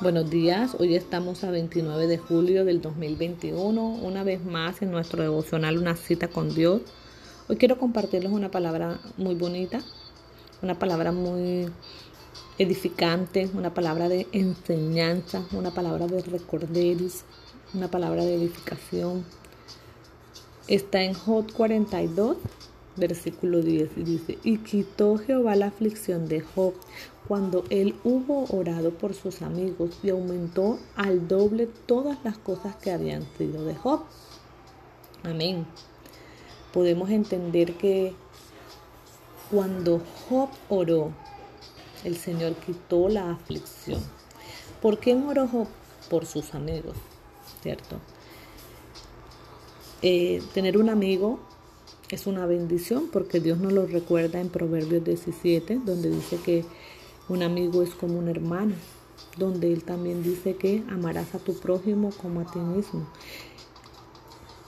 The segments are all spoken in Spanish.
Buenos días, hoy estamos a 29 de julio del 2021, una vez más en nuestro devocional Una cita con Dios. Hoy quiero compartirles una palabra muy bonita, una palabra muy edificante, una palabra de enseñanza, una palabra de recorderis, una palabra de edificación. Está en Job 42, versículo 10 y dice, y quitó Jehová la aflicción de Job cuando él hubo orado por sus amigos y aumentó al doble todas las cosas que habían sido de Job. Amén. Podemos entender que cuando Job oró, el Señor quitó la aflicción. ¿Por qué oró Job? Por sus amigos, ¿cierto? Eh, tener un amigo es una bendición porque Dios nos lo recuerda en Proverbios 17, donde dice que un amigo es como un hermano, donde Él también dice que amarás a tu prójimo como a ti mismo.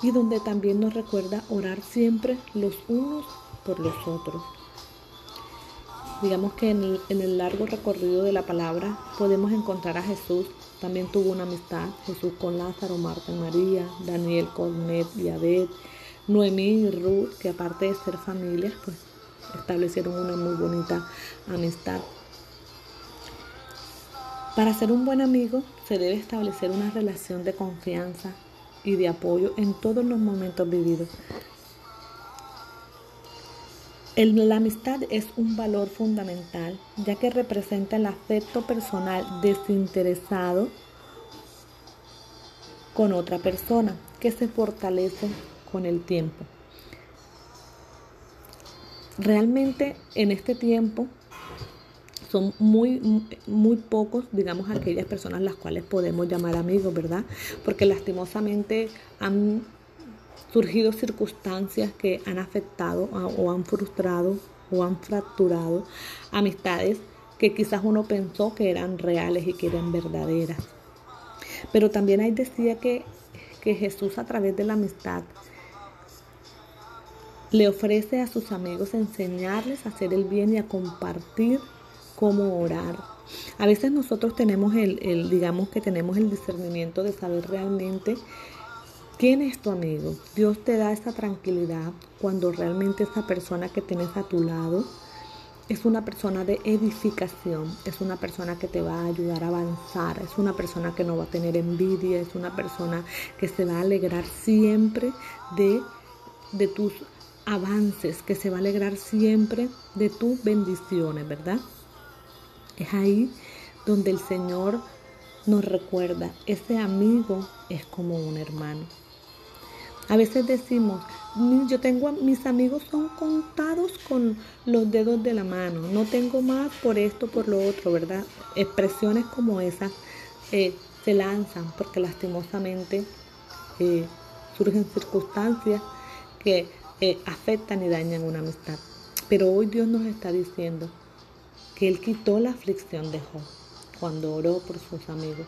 Y donde también nos recuerda orar siempre los unos por los otros. Digamos que en el, largo recorrido de la palabra podemos encontrar a Jesús. También tuvo una amistad, Jesús con Lázaro, Marta y María, Daniel con Ned y Abed, Noemí y Ruth, que aparte de ser familias, pues establecieron una muy bonita amistad. Para ser un buen amigo se debe establecer una relación de confianza y de apoyo en todos los momentos vividos. la amistad es un valor fundamental ya que representa el afecto personal desinteresado con otra persona que se fortalece con el tiempo. Realmente en este tiempo son muy, muy pocos, digamos, aquellas personas las cuales podemos llamar amigos, ¿verdad? Porque lastimosamente han surgido circunstancias que han afectado o han frustrado o han fracturado amistades que quizás uno pensó que eran reales y que eran verdaderas. Pero también ahí decía que, que Jesús a través de la amistad le ofrece a sus amigos enseñarles a hacer el bien y a compartir cómo orar. A veces nosotros tenemos el, digamos que tenemos el discernimiento de saber realmente quién es tu amigo. Dios te da esa tranquilidad cuando realmente esa persona que tienes a tu lado es una persona de edificación, es una persona que te va a ayudar a avanzar, es una persona que no va a tener envidia, es una persona que se va a alegrar siempre de, de tus avances, que se va a alegrar siempre de tus bendiciones, ¿verdad? Es ahí donde el Señor nos recuerda, ese amigo es como un hermano. A veces decimos, yo tengo, mis amigos son contados con los dedos de la mano, no tengo más por esto, por lo otro, ¿verdad? Expresiones como esas eh, se lanzan porque lastimosamente eh, surgen circunstancias que eh, afectan y dañan una amistad. Pero hoy Dios nos está diciendo, que Él quitó la aflicción de Job cuando oró por sus amigos.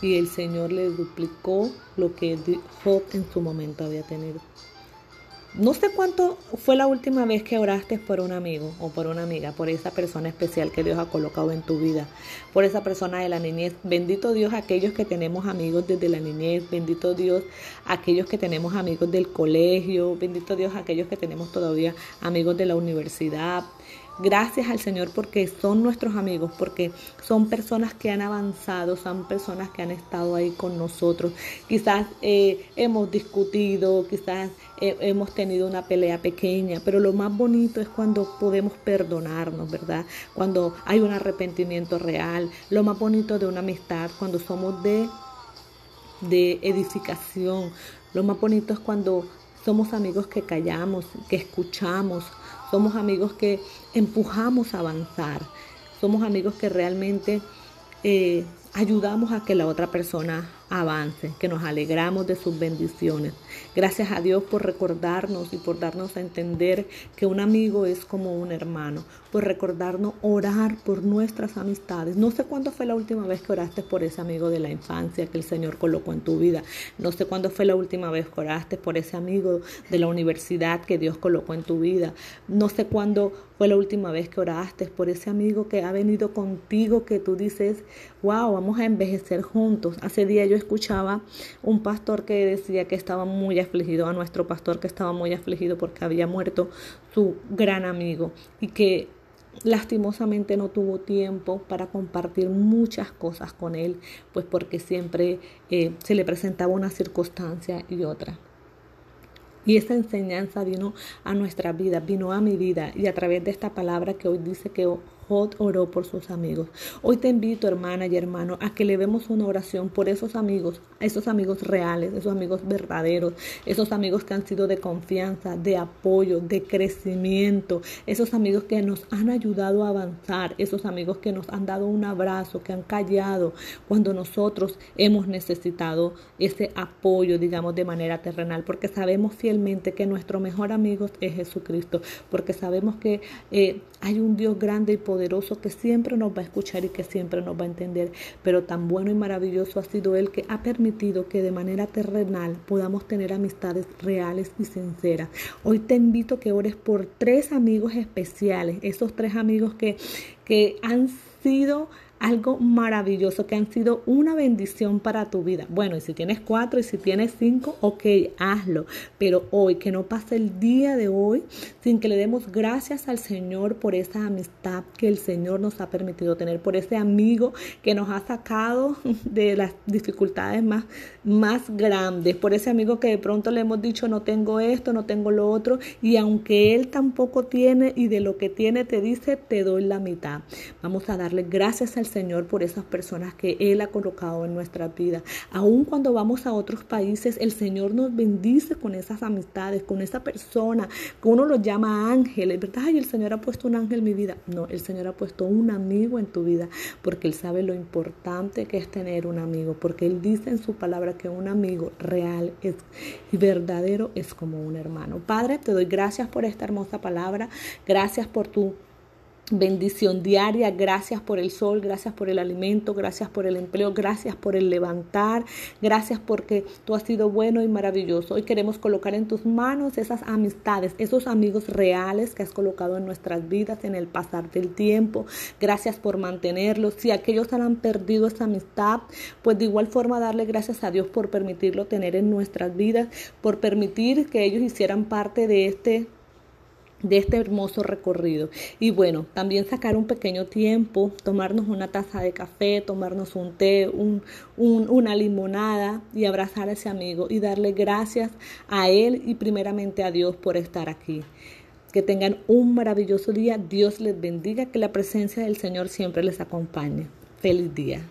Y el Señor le duplicó lo que Job en su momento había tenido. No sé cuánto fue la última vez que oraste por un amigo o por una amiga, por esa persona especial que Dios ha colocado en tu vida, por esa persona de la niñez. Bendito Dios aquellos que tenemos amigos desde la niñez, bendito Dios aquellos que tenemos amigos del colegio, bendito Dios aquellos que tenemos todavía amigos de la universidad, Gracias al Señor porque son nuestros amigos, porque son personas que han avanzado, son personas que han estado ahí con nosotros. Quizás eh, hemos discutido, quizás eh, hemos tenido una pelea pequeña, pero lo más bonito es cuando podemos perdonarnos, ¿verdad? Cuando hay un arrepentimiento real. Lo más bonito de una amistad, cuando somos de, de edificación. Lo más bonito es cuando somos amigos que callamos, que escuchamos, somos amigos que empujamos a avanzar. Somos amigos que realmente eh, ayudamos a que la otra persona avance, que nos alegramos de sus bendiciones. Gracias a Dios por recordarnos y por darnos a entender que un amigo es como un hermano, por recordarnos orar por nuestras amistades. No sé cuándo fue la última vez que oraste por ese amigo de la infancia que el Señor colocó en tu vida. No sé cuándo fue la última vez que oraste por ese amigo de la universidad que Dios colocó en tu vida. No sé cuándo fue la última vez que oraste por ese amigo que ha venido contigo, que tú dices, wow, vamos a envejecer juntos. Hace día yo escuchaba un pastor que decía que estaba muy afligido, a nuestro pastor que estaba muy afligido porque había muerto su gran amigo y que lastimosamente no tuvo tiempo para compartir muchas cosas con él, pues porque siempre eh, se le presentaba una circunstancia y otra. Y esa enseñanza vino a nuestra vida, vino a mi vida y a través de esta palabra que hoy dice que Oró por sus amigos. Hoy te invito, hermana y hermano, a que le demos una oración por esos amigos, esos amigos reales, esos amigos verdaderos, esos amigos que han sido de confianza, de apoyo, de crecimiento, esos amigos que nos han ayudado a avanzar, esos amigos que nos han dado un abrazo, que han callado cuando nosotros hemos necesitado ese apoyo, digamos, de manera terrenal, porque sabemos fielmente que nuestro mejor amigo es Jesucristo, porque sabemos que eh, hay un Dios grande y poderoso que siempre nos va a escuchar y que siempre nos va a entender. Pero tan bueno y maravilloso ha sido Él que ha permitido que de manera terrenal podamos tener amistades reales y sinceras. Hoy te invito que ores por tres amigos especiales, esos tres amigos que, que han sido algo maravilloso, que han sido una bendición para tu vida. Bueno, y si tienes cuatro y si tienes cinco, ok, hazlo. Pero hoy, que no pase el día de hoy sin que le demos gracias al Señor por esa amistad que el Señor nos ha permitido tener, por ese amigo que nos ha sacado de las dificultades más, más grandes, por ese amigo que de pronto le hemos dicho no tengo esto, no tengo lo otro, y aunque Él tampoco tiene y de lo que tiene te dice, te doy la mitad. Vamos a darle gracias al Señor por esas personas que Él ha colocado en nuestra vida. Aun cuando vamos a otros países, el Señor nos bendice con esas amistades, con esa persona, que uno lo llama ángel, ¿verdad? Ay, el Señor ha puesto un ángel en mi vida. No, el Señor ha puesto un amigo en tu vida, porque Él sabe lo importante que es tener un amigo, porque Él dice en su palabra que un amigo real es, y verdadero es como un hermano. Padre, te doy gracias por esta hermosa palabra, gracias por tu bendición diaria. Gracias por el sol, gracias por el alimento, gracias por el empleo, gracias por el levantar, gracias porque tú has sido bueno y maravilloso. Hoy queremos colocar en tus manos esas amistades, esos amigos reales que has colocado en nuestras vidas en el pasar del tiempo. Gracias por mantenerlos. Si aquellos han perdido esa amistad, pues de igual forma darle gracias a Dios por permitirlo tener en nuestras vidas, por permitir que ellos hicieran parte de este de este hermoso recorrido. Y bueno, también sacar un pequeño tiempo, tomarnos una taza de café, tomarnos un té, un, una limonada y abrazar a ese amigo y darle gracias a él y primeramente a Dios por estar aquí. Que tengan un maravilloso día, Dios les bendiga, que la presencia del Señor siempre les acompañe. Feliz día.